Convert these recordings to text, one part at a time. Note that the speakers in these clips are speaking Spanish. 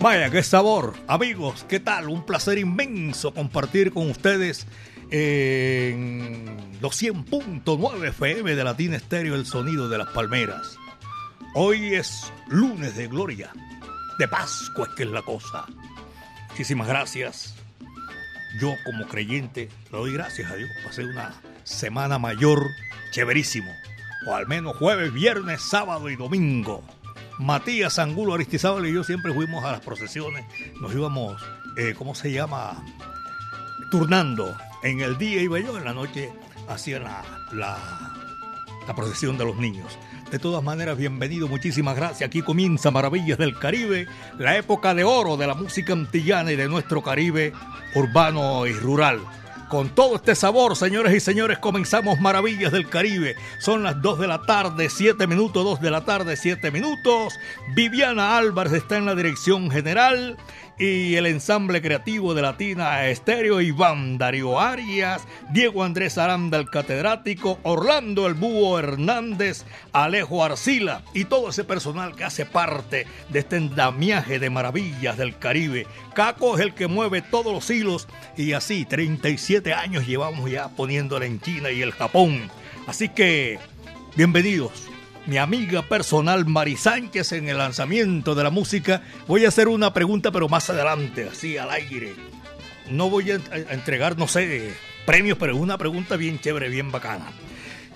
Vaya, qué sabor. Amigos, ¿qué tal? Un placer inmenso compartir con ustedes en los 100.9 FM de Latina Estéreo el sonido de las palmeras. Hoy es lunes de gloria, de Pascua es que es la cosa. Muchísimas gracias. Yo como creyente le doy gracias a Dios. Pasé una semana mayor chéverísimo. O al menos jueves, viernes, sábado y domingo Matías Angulo Aristizábal y yo siempre fuimos a las procesiones, nos íbamos, eh, ¿cómo se llama? Turnando. En el día iba yo, en la noche hacía la, la, la procesión de los niños. De todas maneras, bienvenido, muchísimas gracias. Aquí comienza Maravillas del Caribe, la época de oro de la música antillana y de nuestro Caribe urbano y rural. Con todo este sabor, señores y señores, comenzamos Maravillas del Caribe. Son las 2 de la tarde, 7 minutos, 2 de la tarde, 7 minutos. Viviana Álvarez está en la dirección general y el ensamble creativo de Latina Estéreo, Iván Darío Arias, Diego Andrés Aranda, el catedrático, Orlando el Búho Hernández, Alejo Arcila y todo ese personal que hace parte de este endamiaje de maravillas del Caribe. Caco es el que mueve todos los hilos y así 37 años llevamos ya poniéndole en China y el Japón. Así que, bienvenidos mi amiga personal Mari Sánchez en el lanzamiento de la música. Voy a hacer una pregunta, pero más adelante, así al aire. No voy a entregar, no sé, premios, pero una pregunta bien chévere, bien bacana.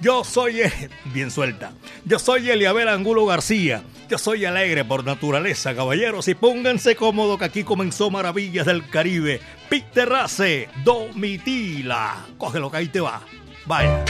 Yo soy, bien suelta, yo soy Eliabel Angulo García. Yo soy alegre por naturaleza, caballeros, y pónganse cómodos que aquí comenzó Maravillas del Caribe. Peter Race, Domitila. Cógelo que ahí te va. Vaya.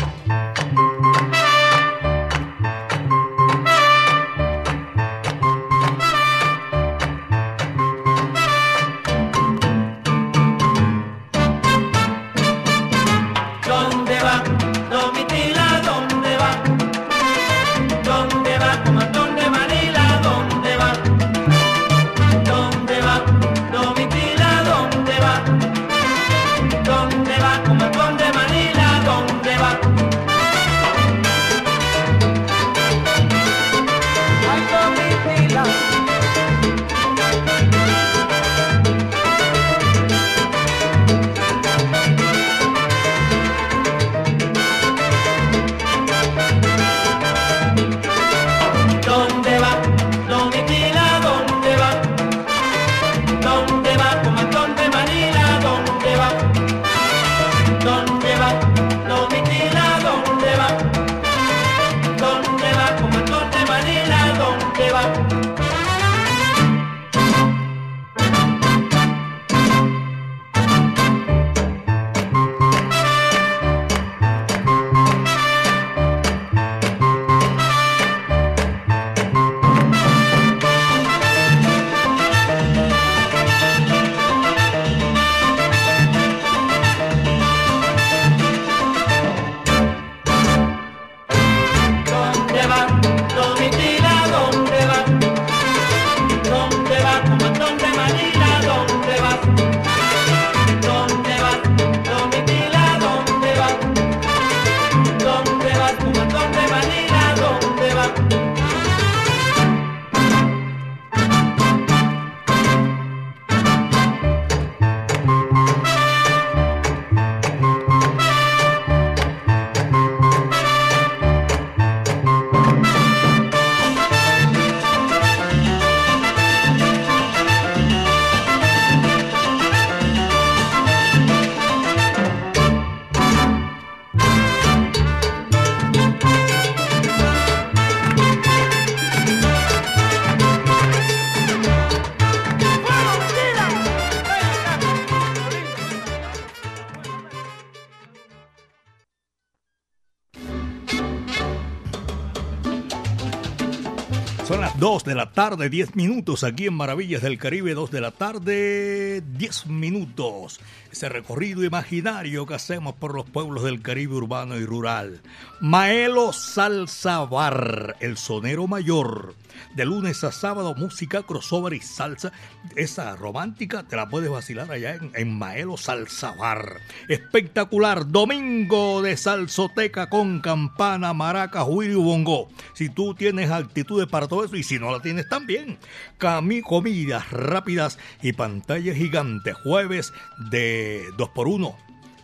2 de la tarde, 10 minutos aquí en Maravillas del Caribe, 2 de la tarde, 10 minutos. Ese recorrido imaginario que hacemos por los pueblos del Caribe urbano y rural. Maelo Salsabar, el sonero mayor de lunes a sábado, música, crossover y salsa. Esa romántica te la puedes vacilar allá en, Maelo Salsabar. Espectacular, domingo de salsoteca con campana, maraca, juirio y bongo. Si tú tienes actitudes para todo eso y si no la tienes también. Cami, comidas rápidas y pantalla gigante. Jueves de 2x1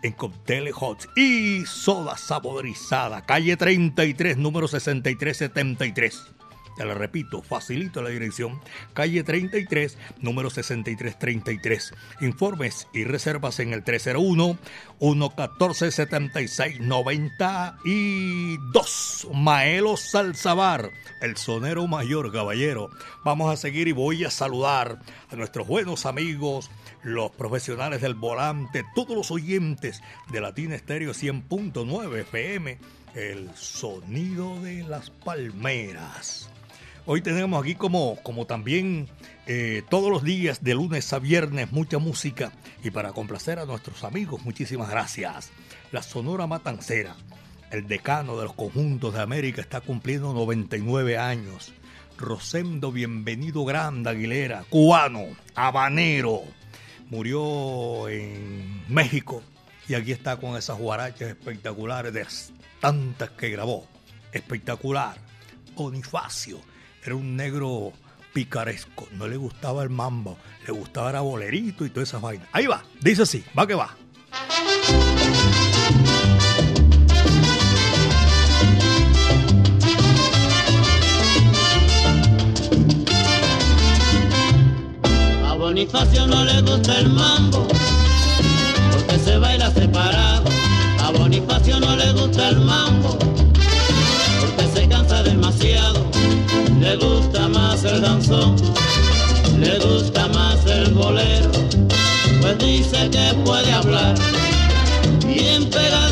en Cócteles Hot y soda saborizada. Calle 33, número 6373. Te la repito, facilito la dirección. Calle 33, número 6333. Informes y reservas en el 301 114 7692. Maelo Salzabar, el sonero mayor, caballero. Vamos a seguir y voy a saludar a nuestros buenos amigos los profesionales del volante, todos los oyentes de Latina Estéreo 100.9 FM, el sonido de las palmeras. Hoy tenemos aquí como, como también eh, todos los días, de lunes a viernes, mucha música. Y para complacer a nuestros amigos, muchísimas gracias. La Sonora Matancera, el decano de los conjuntos de América, está cumpliendo 99 años. Rosendo Bienvenido Grande Aguilera, cubano, habanero. Murió en México y aquí está con esas guarachas espectaculares de tantas que grabó. Espectacular. Bonifacio era un negro picaresco, no le gustaba el mambo, le gustaba el bolerito y todas esas vainas. Ahí va, dice así, va que va. A Bonifacio no le gusta el mambo, porque se baila separado. A Bonifacio le gusta más el bolero, pues dice que puede hablar. Bien pegadito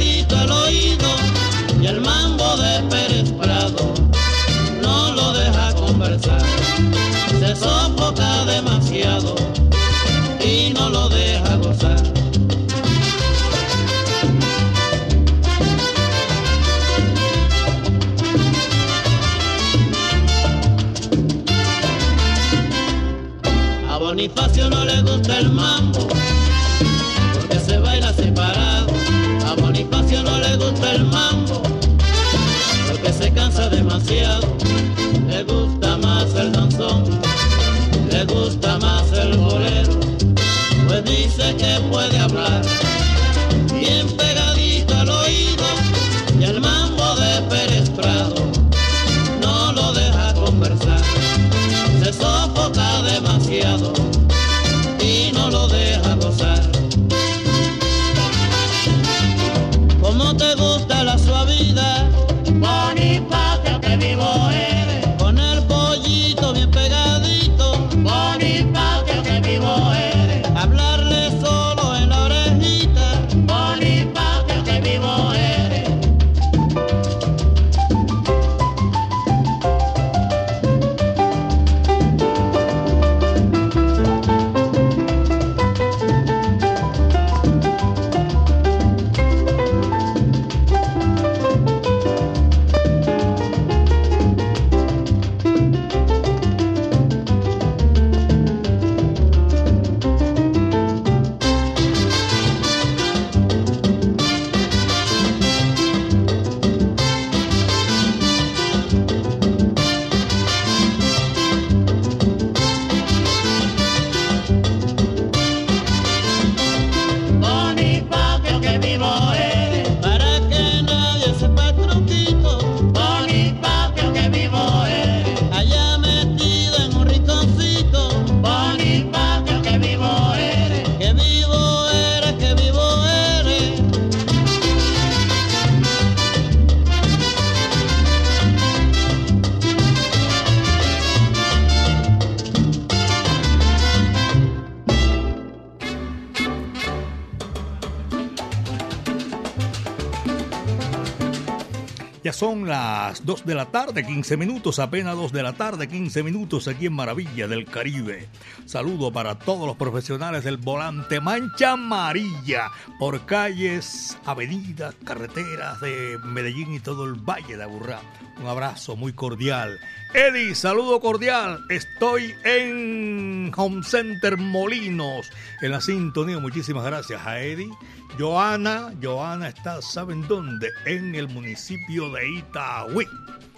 2 de la tarde, 15 minutos, apenas 2 de la tarde, 15 minutos aquí en Maravilla del Caribe. Saludo para todos los profesionales del volante Mancha Amarilla por calles, avenidas, carreteras de Medellín y todo el Valle de Aburrá. Un abrazo muy cordial. Eddie, saludo cordial. Estoy en Home Center Molinos, en la sintonía. Muchísimas gracias a Eddie. Joana, Joana está, ¿saben dónde? En el municipio de Itaúí.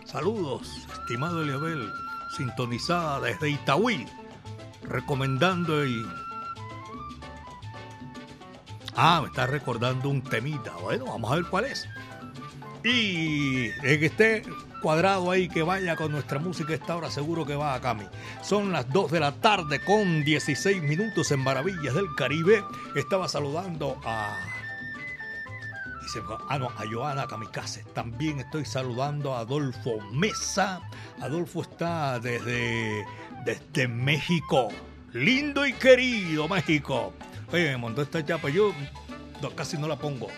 Saludos, estimado Eliabel, sintonizada desde Itaúí, recomendando y... Ah, me está recordando un temita. Bueno, vamos a ver cuál es. Y que esté cuadrado ahí que vaya con nuestra música esta hora, seguro que va a Cami. Son las 2 de la tarde con 16 minutos en Maravillas del Caribe. Estaba saludando a. Ah, no, a Joana Kamikaze. También estoy saludando a Adolfo Mesa. Adolfo está desde, desde México. Lindo y querido México. Oye, me montó esta chapa. Yo casi no la pongo.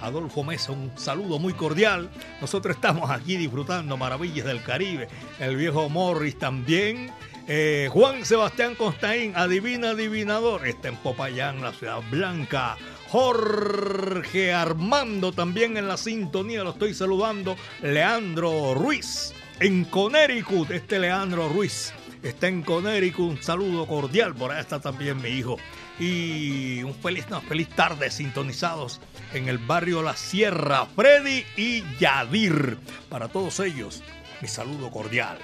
Adolfo Mesa, un saludo muy cordial. Nosotros estamos aquí disfrutando maravillas del Caribe. El viejo Morris también. Eh, Juan Sebastián Constaín, adivina adivinador, está en Popayán, la ciudad blanca. Jorge Armando también en la sintonía, lo estoy saludando. Leandro Ruiz en Connecticut, este Leandro Ruiz está en Connecticut, un saludo cordial, por ahí está también mi hijo. Y un feliz, no, feliz tarde sintonizados en el barrio La Sierra, Freddy y Yadir. Para todos ellos, mi saludo cordial.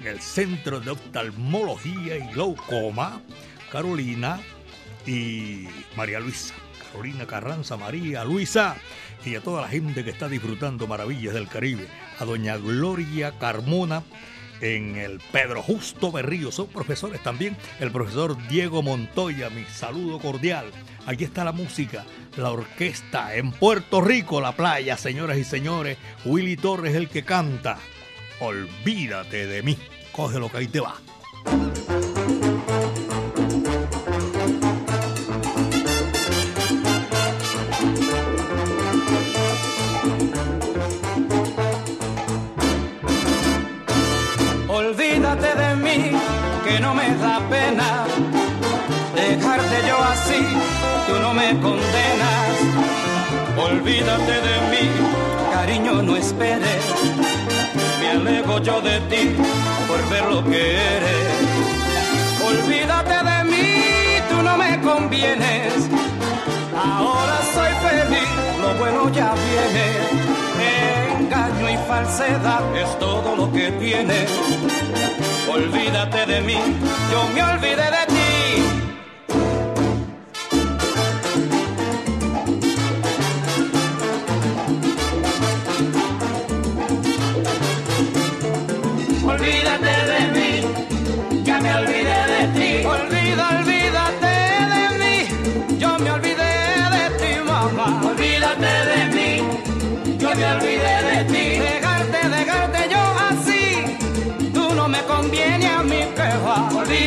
En el Centro de Oftalmología y Glaucoma, Carolina y María Luisa. Carolina Carranza, María Luisa y a toda la gente que está disfrutando maravillas del Caribe. A doña Gloria Carmona en el Pedro Justo Berrío. Son profesores también. El profesor Diego Montoya, mi saludo cordial. Aquí está la música, la orquesta en Puerto Rico, la playa, señoras y señores. Willy Torres el que canta. Olvídate de mí. Coge lo que ahí te va. No me da pena dejarte yo así, tú no me condenas. Olvídate de mí, cariño, no esperes. Me alego yo de ti por ver lo que eres. Olvídate de mí, tú no me convienes. Ahora soy feliz, lo bueno ya viene es todo lo que tiene. Olvídate de mí, yo me olvidé de ti.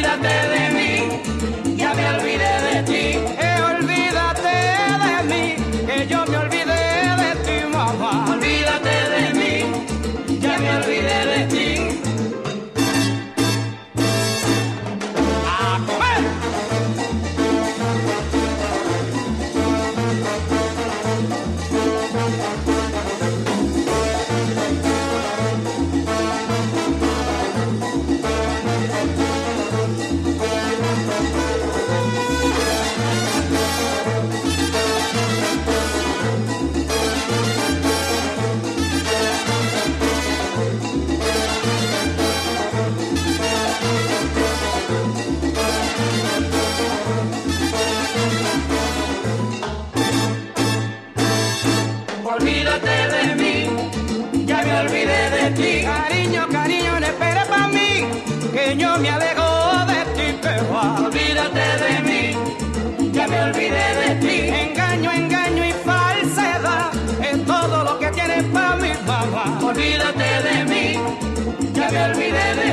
Olvídate de ti. Cariño, cariño, no esperes para mí, que yo me alejo de ti, va. Olvídate de mí, ya me olvidé de ti. Engaño, engaño y falsedad es todo lo que tienes para mi mamá. Olvídate de mí, ya me olvidé de ti.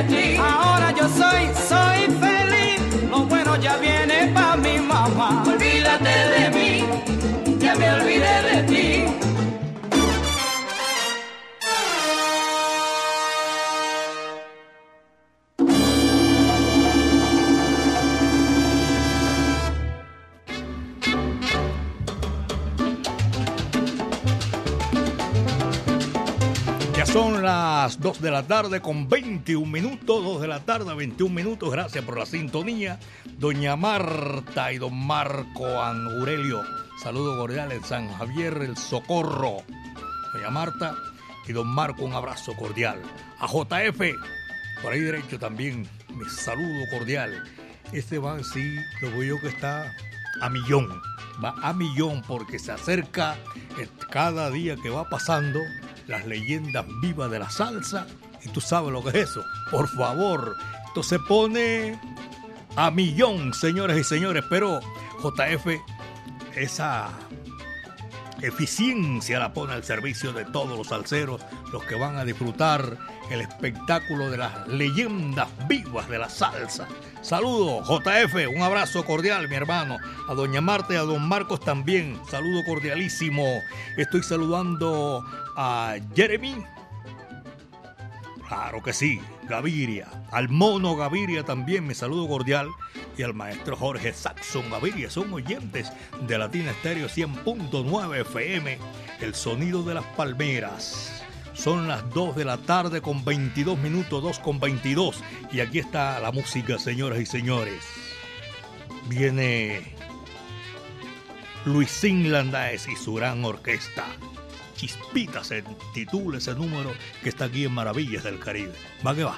2 de la tarde con 21 minutos, 2 de la tarde, 21 minutos. Gracias por la sintonía. Doña Marta y don Marco Aurelio. Saludo cordial en San Javier, el Socorro. Doña Marta y don Marco, un abrazo cordial. A JF, por ahí derecho también, mi saludo cordial. Este va, sí, lo veo yo que está a millón. Va a millón porque se acerca cada día que va pasando las leyendas vivas de la salsa. Y tú sabes lo que es eso. Por favor, esto se pone a millón, señores y señores. Pero JF, esa eficiencia la pone al servicio de todos los salseros, los que van a disfrutar el espectáculo de las leyendas vivas de la salsa. Saludo, JF, un abrazo cordial, mi hermano. A doña Marta y a don Marcos también, saludo cordialísimo. Estoy saludando a Jeremy. Claro que sí, Gaviria. Al mono Gaviria también, mi saludo cordial. Y al maestro Jorge Saxon Gaviria, son oyentes de Latina Estéreo 100.9 FM, el sonido de las palmeras. Son las 2 de la tarde con 22 minutos, 2 con 22. Y aquí está la música, señoras y señores. Viene Luisín Landaes y su gran orquesta. Chispita se titula ese número que está aquí en Maravillas del Caribe. Va que va.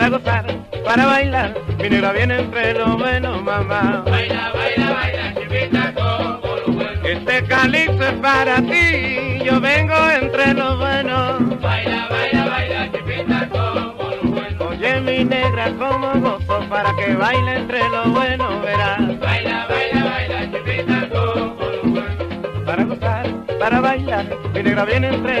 Para gozar para bailar, mi negra viene entre lo bueno, mamá. Baila, baila, baila, chivita como lo bueno. Este calipso es para ti, yo vengo entre lo bueno. Baila, baila, baila, chivita como lo bueno. Oye, mi negra, como gozo para que baile entre lo bueno, verás. Baila, baila, baila, chivita como lo bueno. Para gozar, para bailar, mi negra viene entre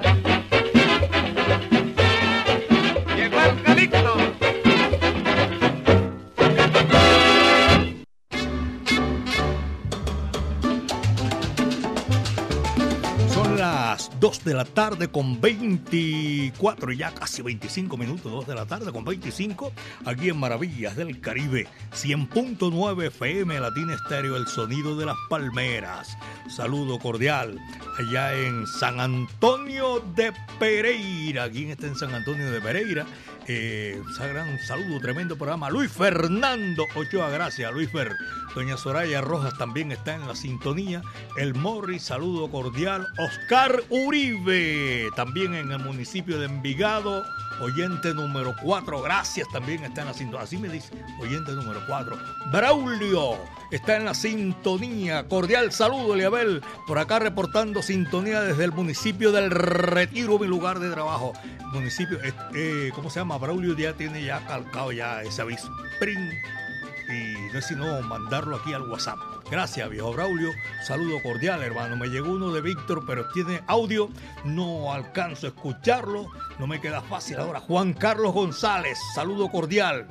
2 2 de la tarde con 24, ya casi 25 minutos, 2 de la tarde con 25, aquí en Maravillas del Caribe, 100.9 FM Latina Estéreo, el sonido de las palmeras. Saludo cordial allá en San Antonio de Pereira. ¿Quién está en San Antonio de Pereira? Eh, gran saludo, tremendo programa. Luis Fernando Ochoa, gracias, Luis Fer. Doña Soraya Rojas también está en la sintonía. El Morris, saludo cordial. Oscar Uribe, también en el municipio de Envigado. Oyente número 4, gracias, también está en la sintonía. Así me dice, oyente número 4. Braulio está en la sintonía. Cordial saludo, Eliabel, por acá reportando sintonía desde el municipio del Retiro, mi lugar de trabajo. Municipio, eh, eh ¿cómo se llama? Braulio ya tiene ya calcado ya ese aviso. Y no es sino mandarlo aquí al WhatsApp. Gracias, viejo Braulio. Saludo cordial, hermano. Me llegó uno de Víctor, pero tiene audio. No alcanzo a escucharlo. No me queda fácil ahora. Juan Carlos González, saludo cordial.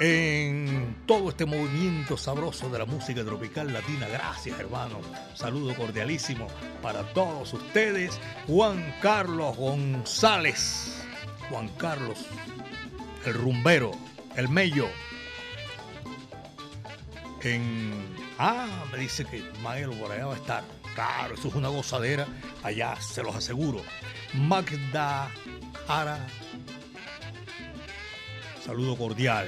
En todo este movimiento sabroso de la música tropical latina. Gracias, hermano. Saludo cordialísimo para todos ustedes. Juan Carlos González. Juan Carlos, el rumbero, el mello en... Ah, me dice que Maelo por allá va a estar. Claro, eso es una gozadera. Allá, se los aseguro. Magda Ara. Saludo cordial.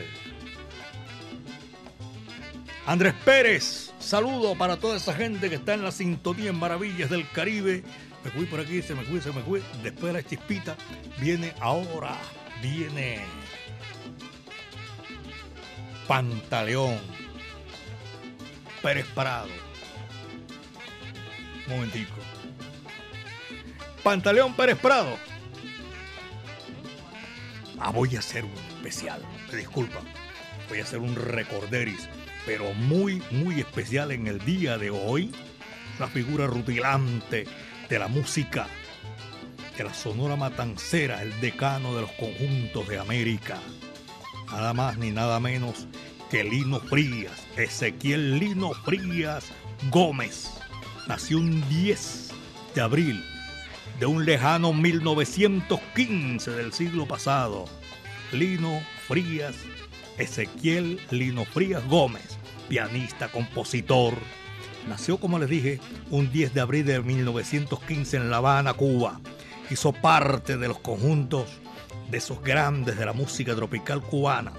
Andrés Pérez, saludo para toda esa gente que está en la sintonía en Maravillas del Caribe. Me fui por aquí, se me fui, se me fui. Después de la chispita, viene ahora, viene Pantaleón. Pérez Prado. Momentico. Pantaleón Pérez Prado. Ah, voy a hacer un especial. Me disculpa. Voy a hacer un recorderis. Pero muy, muy especial en el día de hoy. Una figura rutilante de la música. De la Sonora Matancera, el decano de los conjuntos de América. Nada más ni nada menos que Lino Frías Ezequiel Lino Frías Gómez nació un 10 de abril de un lejano 1915 del siglo pasado. Lino Frías, Ezequiel Lino Frías Gómez, pianista, compositor. Nació, como les dije, un 10 de abril de 1915 en La Habana, Cuba. Hizo parte de los conjuntos de esos grandes de la música tropical cubana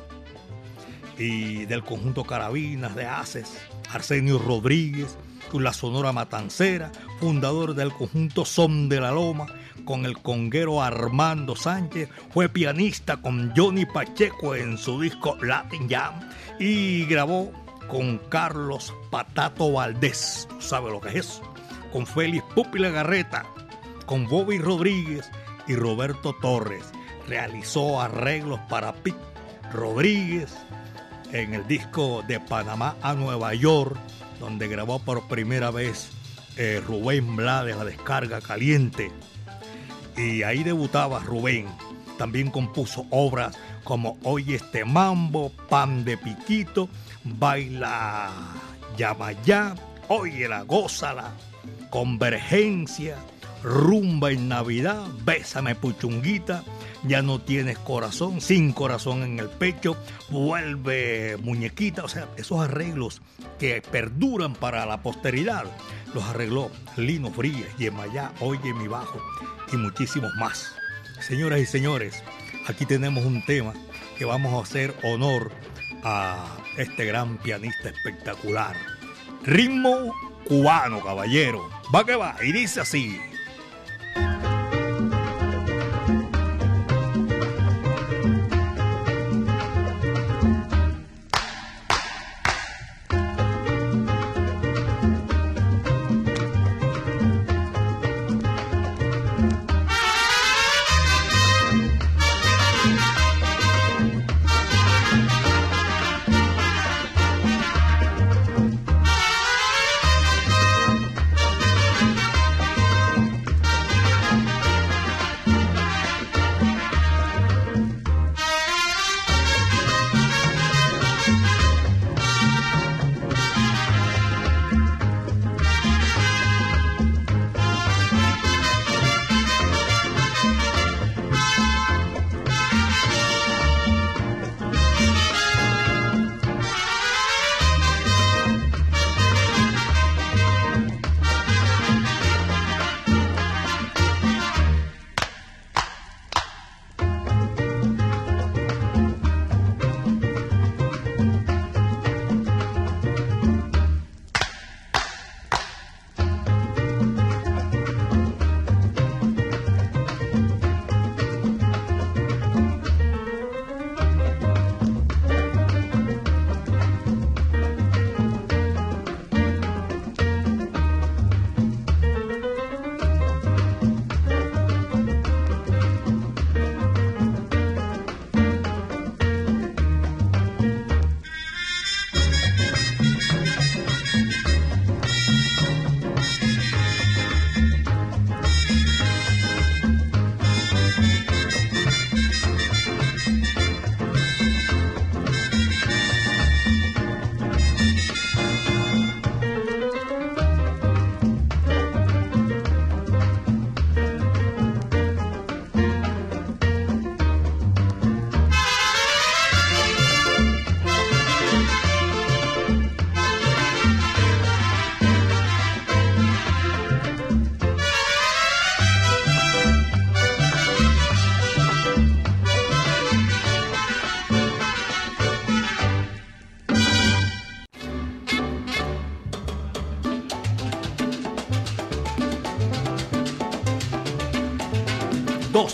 y del conjunto Carabinas de Aces, Arsenio Rodríguez, con la Sonora Matancera, fundador del conjunto Son de la Loma, con el conguero Armando Sánchez, fue pianista con Johnny Pacheco en su disco Latin Jam y grabó con Carlos Patato Valdés, ¿sabe lo que es eso? Con Félix Pupi Garreta, con Bobby Rodríguez y Roberto Torres. Realizó arreglos para Pete Rodríguez, en el disco de Panamá a Nueva York, donde grabó por primera vez eh, Rubén Blades, la descarga caliente. Y ahí debutaba Rubén. También compuso obras como Oye este mambo, Pan de Piquito, Baila Llama Ya, Oye la Gózala, Convergencia, Rumba en Navidad, Bésame Puchunguita, ya no tienes corazón, sin corazón en el pecho, vuelve muñequita, o sea, esos arreglos que perduran para la posteridad, los arregló Lino Frías, Yemayá, Oye mi bajo y muchísimos más. Señoras y señores, aquí tenemos un tema que vamos a hacer honor a este gran pianista espectacular. Ritmo cubano, caballero. Va que va, y dice así.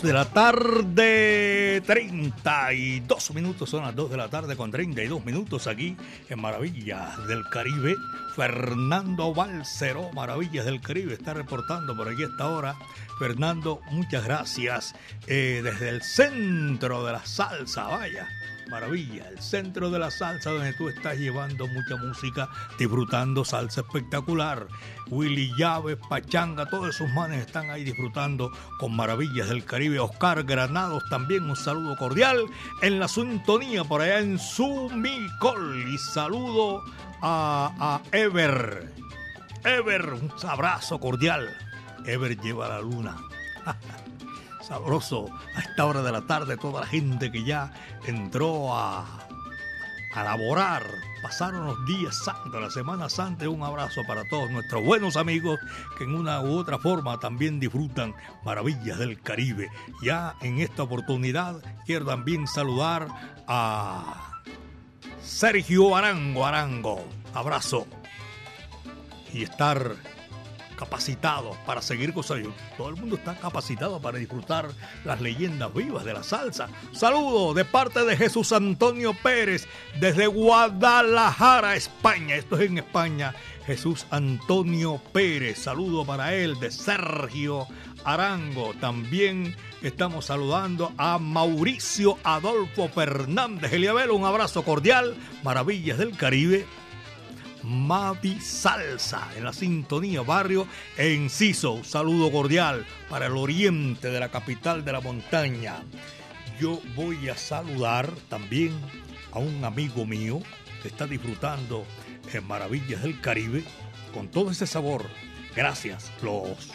2 de la tarde, 32 minutos, son las 2 de la tarde con 32 minutos aquí en Maravillas del Caribe. Fernando Balceró, Maravillas del Caribe, está reportando por aquí esta hora. Fernando, muchas gracias. Eh, desde el centro de la salsa, vaya maravilla, el centro de la salsa donde tú estás llevando mucha música, disfrutando salsa espectacular. Willy Llaves, Pachanga, todos esos manes están ahí disfrutando con maravillas del Caribe. Oscar Granados también un saludo cordial en la sintonía por allá en Sumicol. Y saludo a, a Ever. Ever, un abrazo cordial. Ever lleva la luna. sabroso a esta hora de la tarde, toda la gente que ya entró a, a laborar. Pasaron los días santos, la Semana Santa. Un abrazo para todos nuestros buenos amigos que en una u otra forma también disfrutan maravillas del Caribe. Ya en esta oportunidad quiero también saludar a Sergio Arango. Arango, abrazo. Y estar capacitados para seguir cosas. Todo el mundo está capacitado para disfrutar las leyendas vivas de la salsa. Saludo de parte de Jesús Antonio Pérez desde Guadalajara, España. Esto es en España. Jesús Antonio Pérez. Saludo para él de Sergio Arango. También estamos saludando a Mauricio Adolfo Fernández Eliabel. Un abrazo cordial. Maravillas del Caribe. Mavi Salsa en la sintonía barrio Enciso. Saludo cordial para el oriente de la capital de la montaña. Yo voy a saludar también a un amigo mío que está disfrutando en Maravillas del Caribe con todo ese sabor. Gracias, los,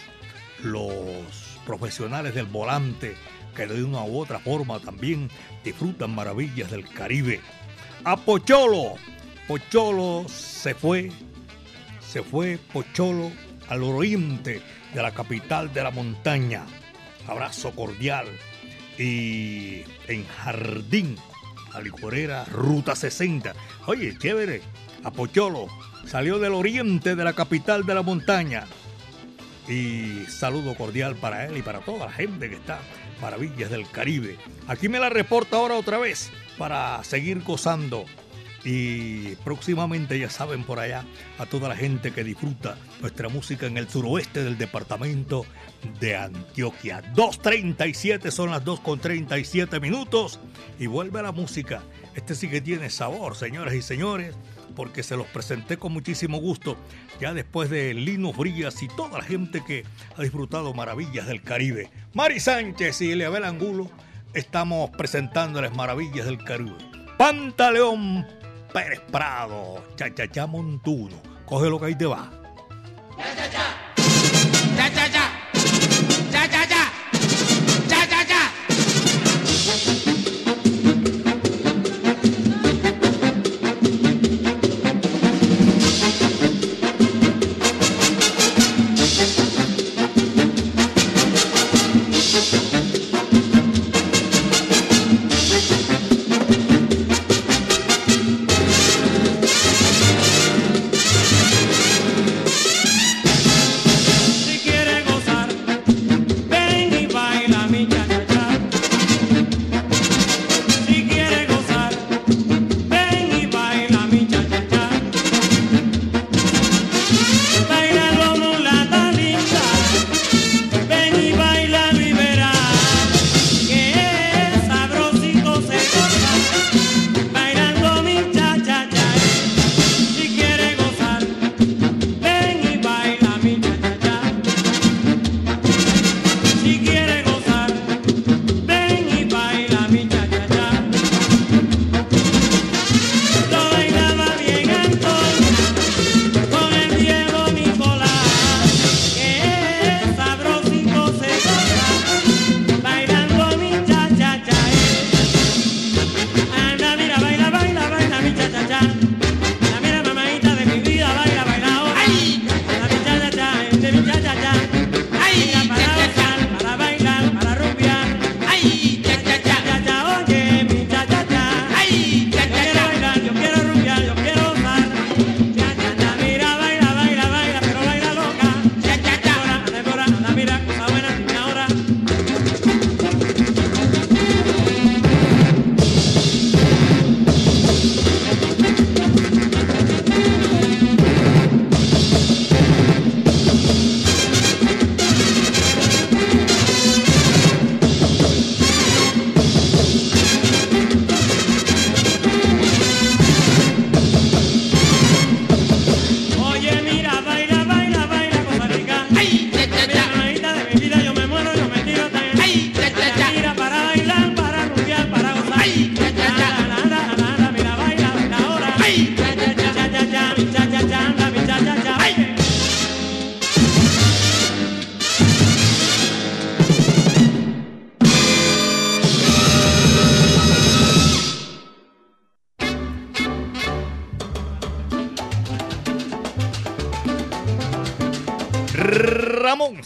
los profesionales del volante que de una u otra forma también disfrutan Maravillas del Caribe. A Pocholo, se fue, se fue Pocholo al oriente de la capital de la montaña. Abrazo cordial. Y en Jardín, a licorera Ruta 60. Oye, chévere, a Pocholo salió del oriente de la capital de la montaña. Y saludo cordial para él y para toda la gente que está Maravillas del Caribe. Aquí me la reporta ahora otra vez para seguir gozando y próximamente ya saben por allá a toda la gente que disfruta nuestra música en el suroeste del departamento de Antioquia. 2.37 son las 2.37 minutos y vuelve la música. Este sí que tiene sabor, señoras y señores, porque se los presenté con muchísimo gusto ya después de Lino Frías y toda la gente que ha disfrutado maravillas del Caribe. Mari Sánchez y Eliabel Angulo estamos presentándoles maravillas del Caribe. Pantaleón Pérez Prado, cha cha cha montuno. Coge lo que ahí te va. Cha cha. Cha cha cha. Cha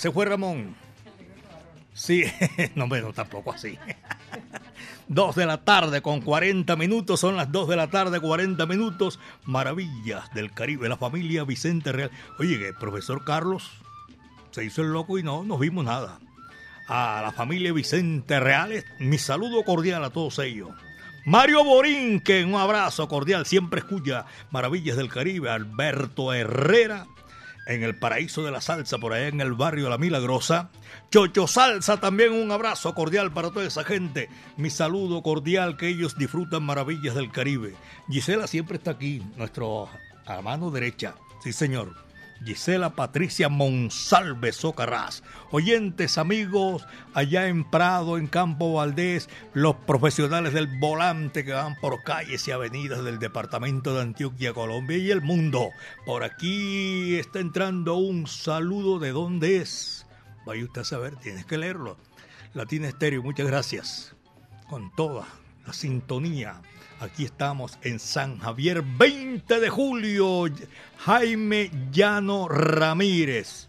se fue Ramón. Sí, no, bueno, tampoco así. Dos de la tarde con 40 minutos, son las dos de la tarde, 40 minutos. Maravillas del Caribe, la familia Vicente Real. Oye, que el profesor Carlos se hizo el loco y no nos vimos nada. A la familia Vicente Reales, mi saludo cordial a todos ellos. Mario Borinque, un abrazo cordial, siempre escucha Maravillas del Caribe. Alberto Herrera, en el paraíso de la salsa, por allá en el barrio La Milagrosa. Chocho Salsa, también un abrazo cordial para toda esa gente. Mi saludo cordial, que ellos disfrutan maravillas del Caribe. Gisela siempre está aquí, nuestro a mano derecha. Sí, señor. Gisela Patricia Monsalve Socarrás. Oyentes, amigos, allá en Prado, en Campo Valdés, los profesionales del volante que van por calles y avenidas del departamento de Antioquia, Colombia y el mundo. Por aquí está entrando un saludo de dónde es. Vaya usted a saber, tienes que leerlo. Latina Estéreo, muchas gracias. Con toda la sintonía Aquí estamos en San Javier, 20 de julio. Jaime Llano Ramírez.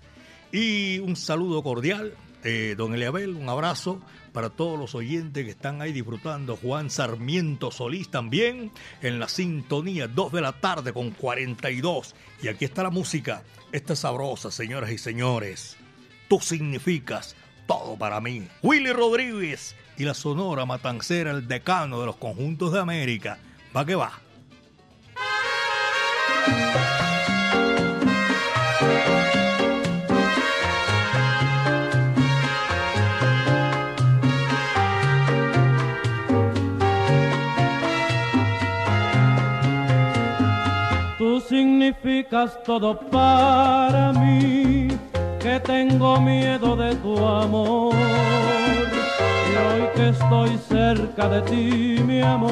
Y un saludo cordial, de don Eliabel, un abrazo para todos los oyentes que están ahí disfrutando. Juan Sarmiento Solís también en la sintonía, 2 de la tarde con 42. Y aquí está la música, esta sabrosa, señoras y señores. Tú significas todo para mí. Willy Rodríguez y la Sonora Matancera, el decano de los conjuntos de América. Va que va. Tú significas todo para mí, que tengo miedo de tu amor y hoy que estoy cerca de ti, mi amor,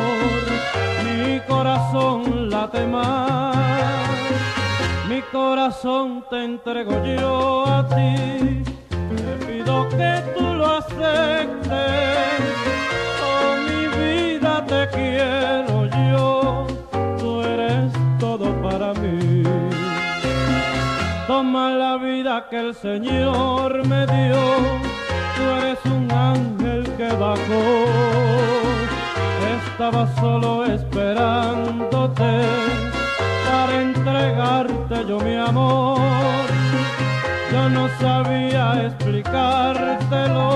mi corazón late más. Mi corazón te entrego yo a ti. Te pido que tú lo aceptes. Oh, mi vida te quiero yo. Tú eres todo para mí. Toma la vida que el Señor me dio. Tú eres un ángel que bajó. Estaba solo esperándote para entregarte yo mi amor. Yo no sabía explicártelo,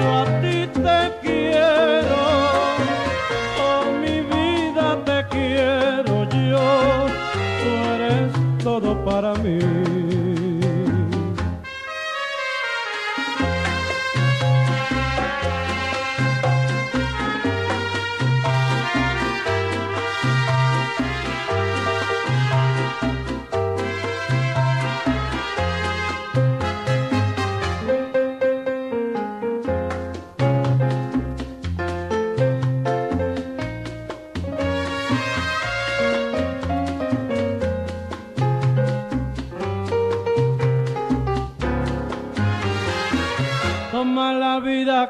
yo a ti te quiero. Oh, mi vida te quiero yo. Tú eres todo para mí.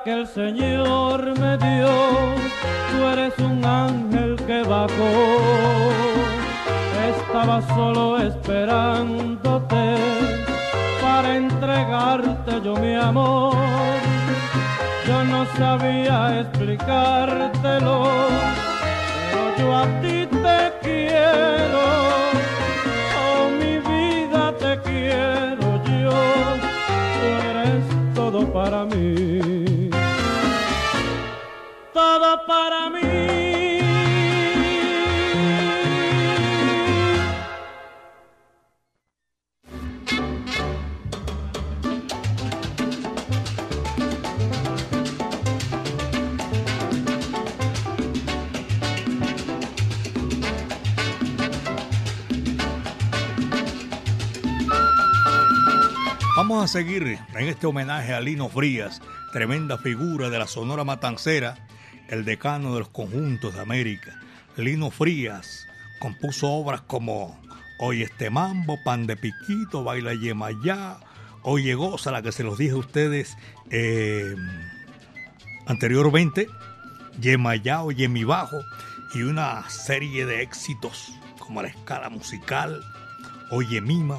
Que el Señor me dio, tú eres un ángel que bajó. Estaba solo esperándote para entregarte yo mi amor. Yo no sabía explicártelo, pero yo a ti te quiero. Oh, mi vida te quiero yo. Tú eres todo para mí. A seguir en este homenaje a Lino Frías, tremenda figura de la Sonora Matancera, el decano de los conjuntos de América. Lino Frías compuso obras como Hoy este mambo, Pan de Piquito, Baila Yemayá, Oye Goza, la que se los dije a ustedes eh, anteriormente, Yemayá, Oye Mi Bajo, y una serie de éxitos como la escala musical, Oye Mima,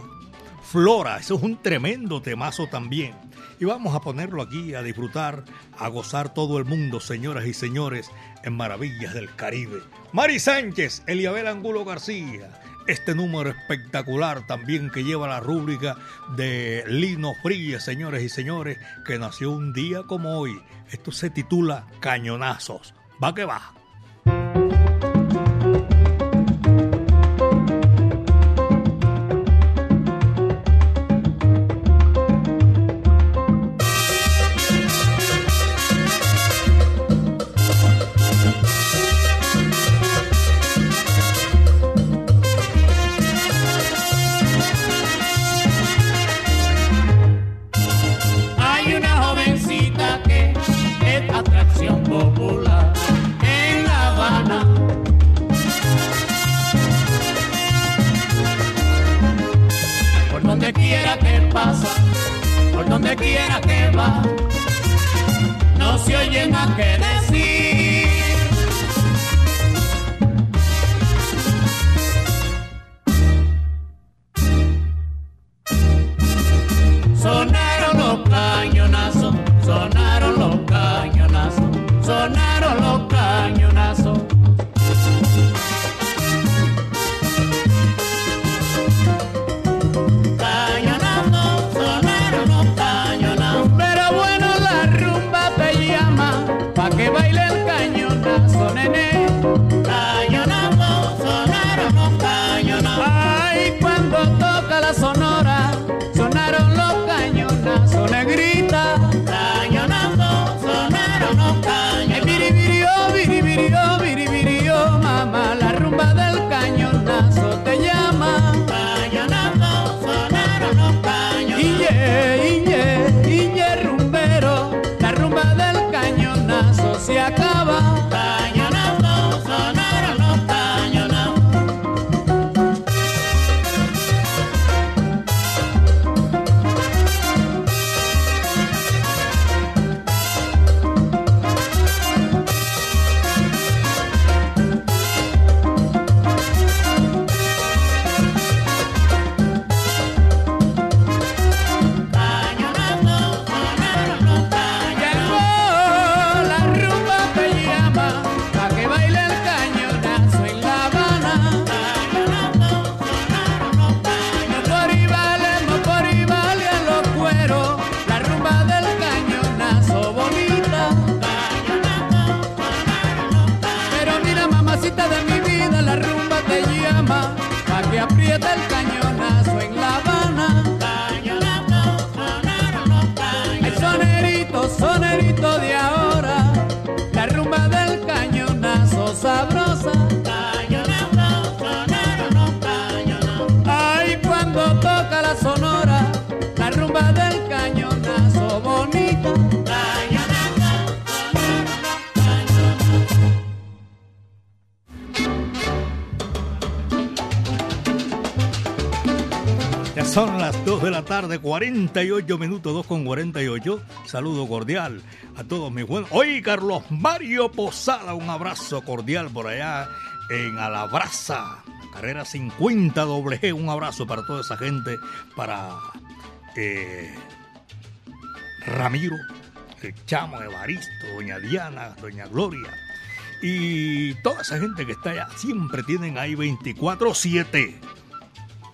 Flora. Eso es un tremendo temazo también. Y vamos a ponerlo aquí a disfrutar, a gozar todo el mundo, señoras y señores, en Maravillas del Caribe. Mari Sánchez, Eliabel Angulo García. Este número espectacular también que lleva la rúbrica de Lino Fríes, señores y señores, que nació un día como hoy. Esto se titula Cañonazos. Va que va. 48 minutos, 2 con 48. Saludo cordial a todos mis buenos. Hoy Carlos Mario Posada, un abrazo cordial por allá en Alabraza, carrera 50 doble. Un abrazo para toda esa gente, para eh, Ramiro, el Chamo Evaristo, Doña Diana, Doña Gloria. Y toda esa gente que está allá siempre tienen ahí 24-7.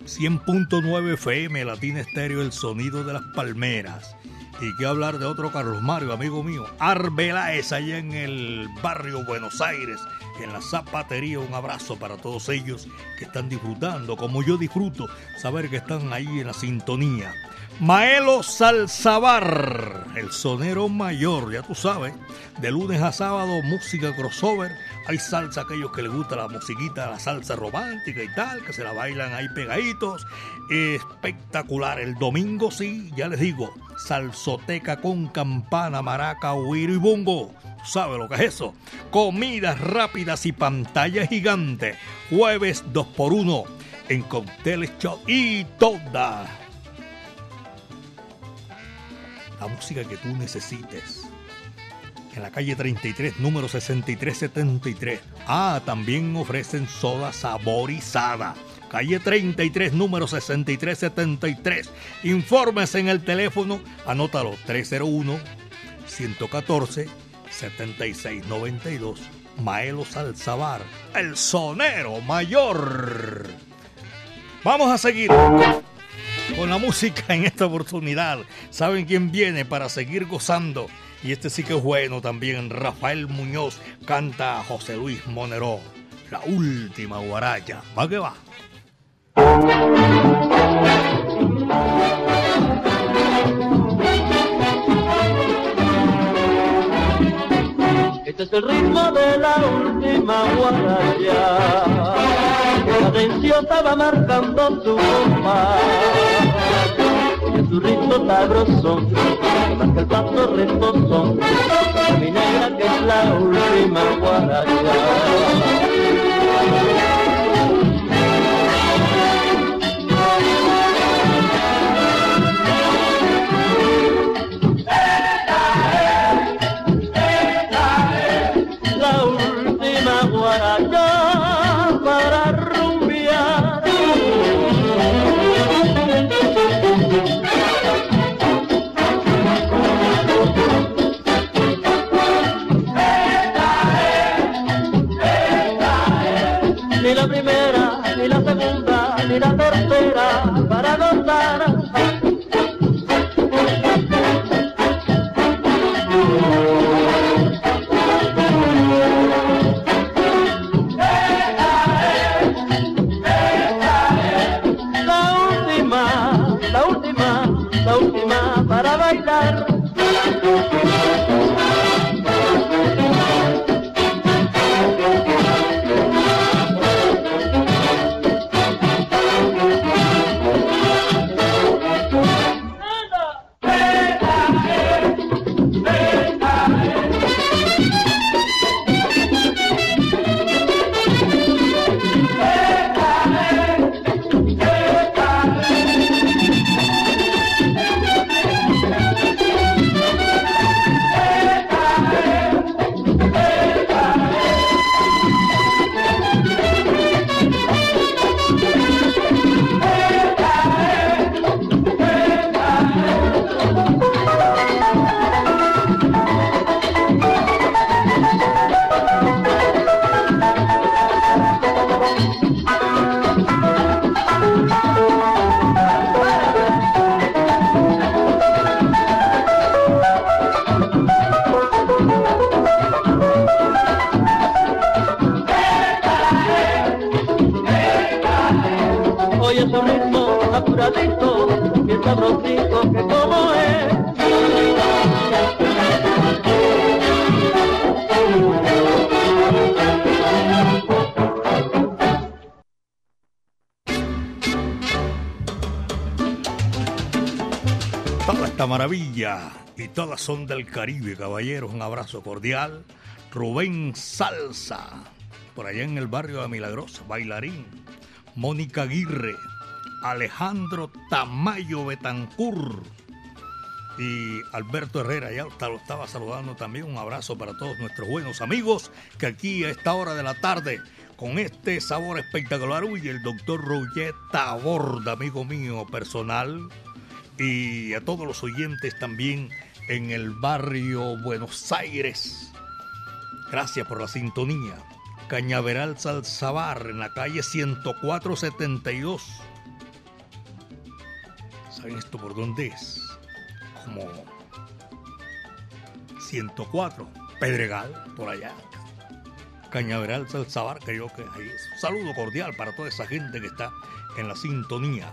100.9 FM, Latina Estéreo, el sonido de las palmeras. Y que hablar de otro Carlos Mario, amigo mío, Arbeláez, allá en el barrio Buenos Aires, en la zapatería. Un abrazo para todos ellos que están disfrutando, como yo disfruto, saber que están ahí en la sintonía. Maelo Salzabar, el sonero mayor, ya tú sabes, de lunes a sábado, música crossover. Hay salsa, aquellos que les gusta la musiquita, la salsa romántica y tal, que se la bailan ahí pegaditos. Espectacular. El domingo sí, ya les digo, salsoteca con campana, maraca, huiro y bongo. ¿Sabe lo que es eso? Comidas rápidas y pantalla gigante. Jueves 2x1 en Cócteles Shop y toda la música que tú necesites. En la calle 33, número 6373. Ah, también ofrecen soda saborizada. calle 33, número 6373. Informes en el teléfono, anótalo 301 114 7692. Maelo Salzabar, el sonero mayor. Vamos a seguir con la música en esta oportunidad. ¿Saben quién viene para seguir gozando? Y este sí que es bueno también. Rafael Muñoz canta a José Luis Monero. La última guaracha. Va que va. Este es el ritmo de la última guaracha. Cadenciosa va marcando su compás. Y en su ritmo sabroso, marca el paso responsón. Mi negra que es la última guaracha. Todas son del Caribe, caballeros. Un abrazo cordial. Rubén Salsa, por allá en el barrio de Milagrosa, bailarín. Mónica Aguirre, Alejandro Tamayo Betancur y Alberto Herrera, ya lo estaba saludando también. Un abrazo para todos nuestros buenos amigos que aquí a esta hora de la tarde, con este sabor espectacular, uy, el doctor Roger Taborda, amigo mío personal, y a todos los oyentes también en el barrio Buenos Aires. Gracias por la sintonía. Cañaveral Salzabar, en la calle 10472. ¿Saben esto por dónde es? Como 104, Pedregal, por allá. Cañaveral Salzabar, creo que ahí es. Saludo cordial para toda esa gente que está en la sintonía.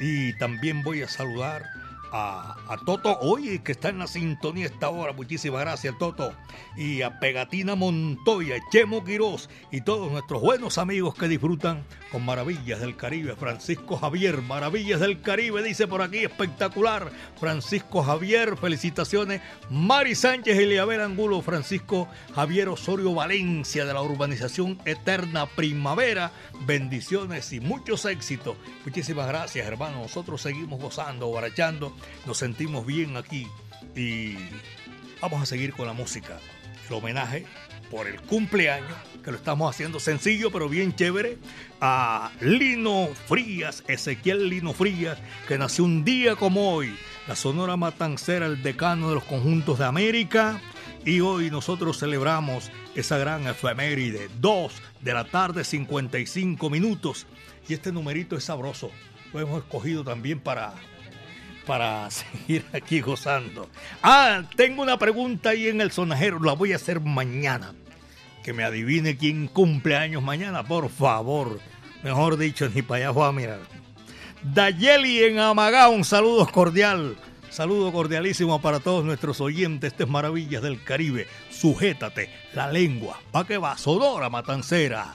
Y también voy a saludar a, Toto hoy que está en la sintonía esta hora. Muchísimas gracias, Toto. Y a Pegatina Montoya, Chemo Quirós y todos nuestros buenos amigos que disfrutan con Maravillas del Caribe. Francisco Javier, Maravillas del Caribe, dice por aquí, espectacular. Francisco Javier, felicitaciones. Mari Sánchez, Eliabel Angulo, Francisco Javier Osorio Valencia de la urbanización Eterna Primavera. Bendiciones y muchos éxitos. Muchísimas gracias, hermano. Nosotros seguimos gozando, barachando. Nos sentimos bien aquí y vamos a seguir con la música. El homenaje por el cumpleaños, que lo estamos haciendo sencillo pero bien chévere, a Lino Frías, Ezequiel Lino Frías, que nació un día como hoy, la Sonora Matancera, el decano de los conjuntos de América. Y hoy nosotros celebramos esa gran efeméride, 2 de la tarde, 55 minutos. Y este numerito es sabroso. Lo hemos escogido también para, para seguir aquí gozando. Ah, tengo una pregunta ahí en el sonajero, la voy a hacer mañana. Que me adivine quién cumple años mañana, por favor. Mejor dicho, ni para allá voy a mirar. Dayeli en Amagá, un saludo cordial. Saludo cordialísimo para todos nuestros oyentes. Estas maravillas del Caribe. Sujétate la lengua. ¿Pa' que va? Sonora Matancera.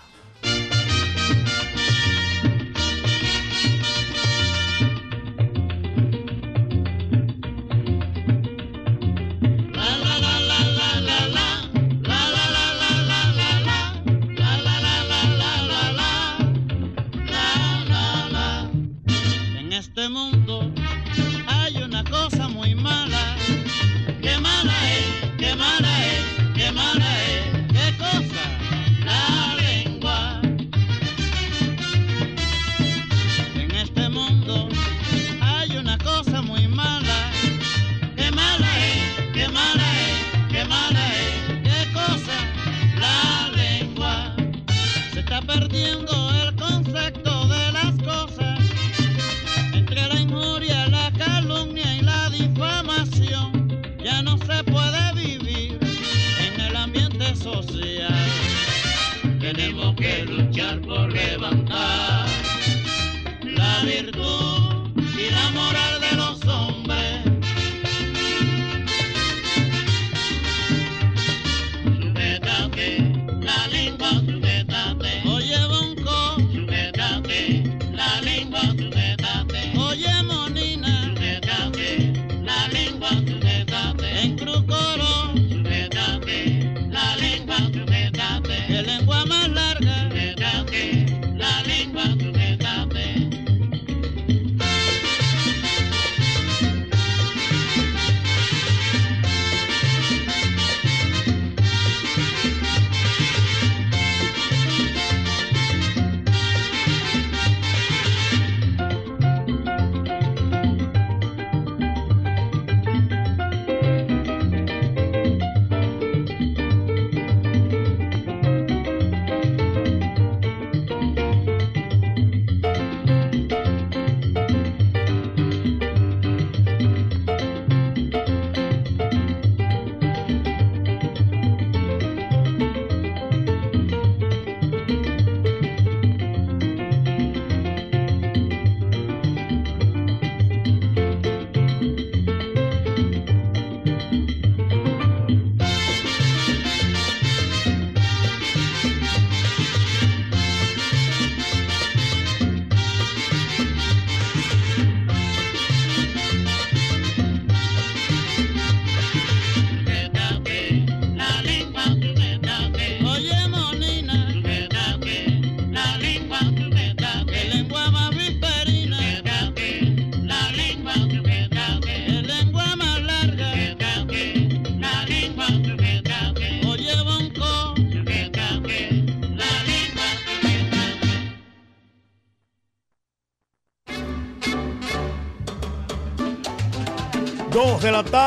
De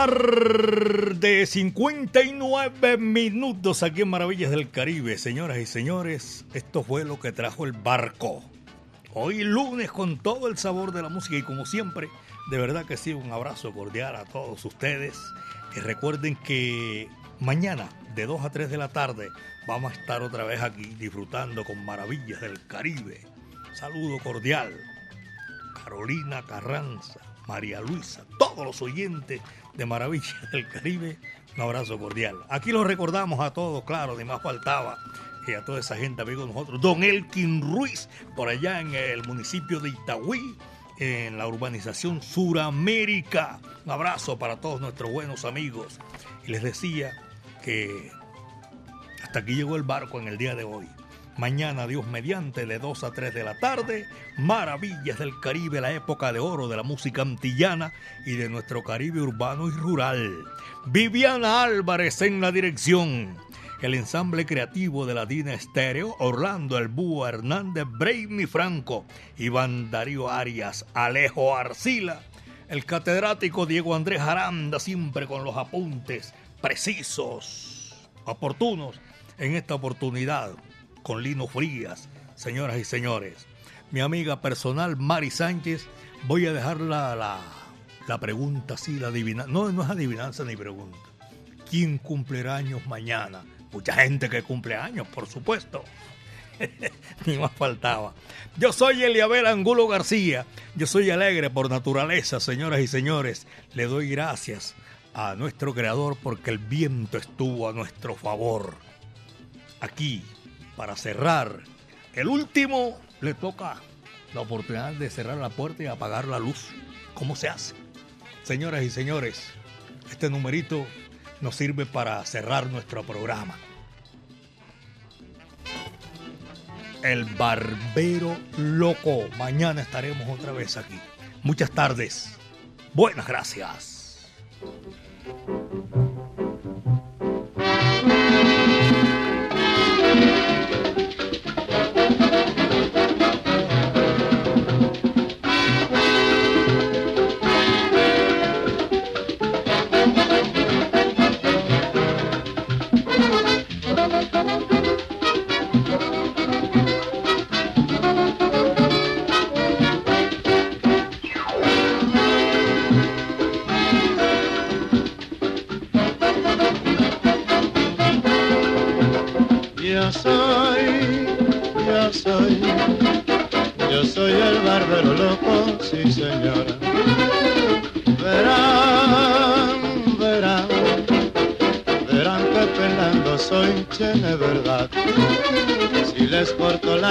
tarde, 59 minutos aquí en Maravillas del Caribe. Señoras y señores, esto fue lo que trajo el barco. Hoy lunes con todo el sabor de la música y como siempre, de verdad que sí, un abrazo cordial a todos ustedes. Y recuerden que mañana de 2 a 3 de la tarde vamos a estar otra vez aquí disfrutando con Maravillas del Caribe. Saludo cordial. Carolina Carranza, María Luisa, todos los oyentes de Maravillas del Caribe, un abrazo cordial. Aquí los recordamos a todos, claro, de más faltaba. Y a toda esa gente, amigos nosotros. Don Elkin Ruiz, por allá en el municipio de Itagüí, en la urbanización Suramérica. Un abrazo para todos nuestros buenos amigos. Y les decía que hasta aquí llegó el barco en el día de hoy. Mañana, Dios mediante, de 2 a 3 de la tarde, Maravillas del Caribe, la época de oro de la música antillana y de nuestro Caribe urbano y rural. Viviana Álvarez en la dirección. el ensamble creativo de Latina Estéreo, Orlando El Hernández, Brainy Franco, Iván Darío Arias, Alejo Arcila, el catedrático Diego Andrés Aranda, siempre con los apuntes precisos, oportunos, en esta oportunidad con Lino Frías, señoras y señores. Mi amiga personal Mari Sánchez, voy a dejarla la, la pregunta así, la adivinanza. No, no es adivinanza ni pregunta. ¿Quién cumplirá años mañana? Mucha gente que cumple años, por supuesto. Ni más faltaba. Yo soy Eliabel Angulo García. Yo soy alegre por naturaleza, señoras y señores. Le doy gracias a nuestro creador porque el viento estuvo a nuestro favor. Aquí, para cerrar, el último le toca la oportunidad de cerrar la puerta y apagar la luz. ¿Cómo se hace? Señoras y señores, este numerito nos sirve para cerrar nuestro programa. El Barbero Loco. Mañana estaremos otra vez aquí. Muchas tardes. Buenas gracias.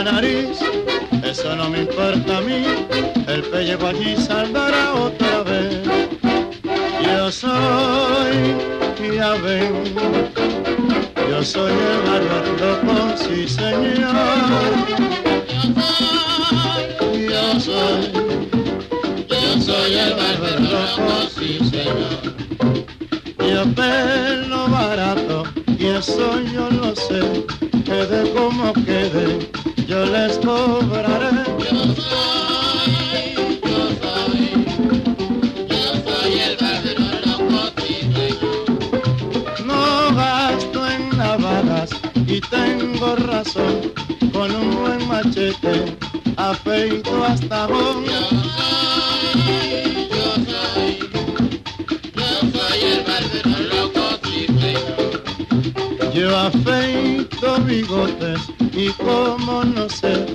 Nariz, eso no me importa a mí, el pellejo allí saldrá otra vez. Yo soy, ya ven, yo soy el barbero loco, sí señor. Yo soy, yo soy el barbero loco, sí señor. Yo pelo barato y eso yo lo sé, quede como quede, cobraré. Yo soy, yo soy, yo soy el sí señor. No gasto en lavadas y tengo razón, con un buen machete afeito hasta abajo. Yo soy, yo soy, yo soy el sí señor. Yo afeito bigotes y como no sé,